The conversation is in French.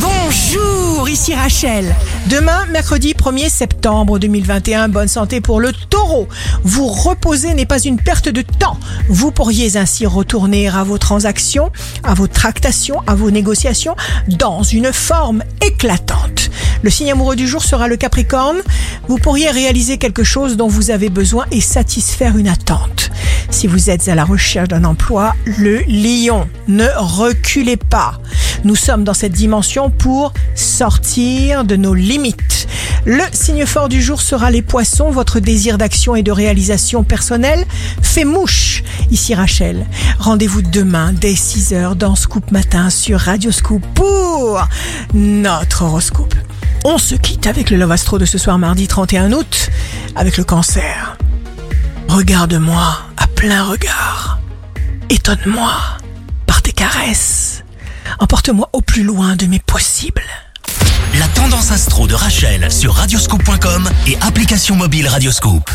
Bonjour, ici Rachel. Demain, mercredi 1er septembre 2021, bonne santé pour le taureau. Vous reposer n'est pas une perte de temps. Vous pourriez ainsi retourner à vos transactions, à vos tractations, à vos négociations dans une forme éclatante. Le signe amoureux du jour sera le Capricorne. Vous pourriez réaliser quelque chose dont vous avez besoin et satisfaire une attente. Si vous êtes à la recherche d'un emploi, le lion, ne reculez pas. Nous sommes dans cette dimension pour sortir de nos limites. Le signe fort du jour sera les poissons. Votre désir d'action et de réalisation personnelle fait mouche. Ici Rachel. Rendez-vous demain dès 6h dans Scoop Matin sur Radio Scoop pour notre horoscope. On se quitte avec le Love Astro de ce soir mardi 31 août avec le cancer. Regarde-moi à plein regard. Étonne-moi par tes caresses. Emporte-moi au plus loin de mes possibles. La tendance astro de Rachel sur radioscope.com et application mobile Radioscope.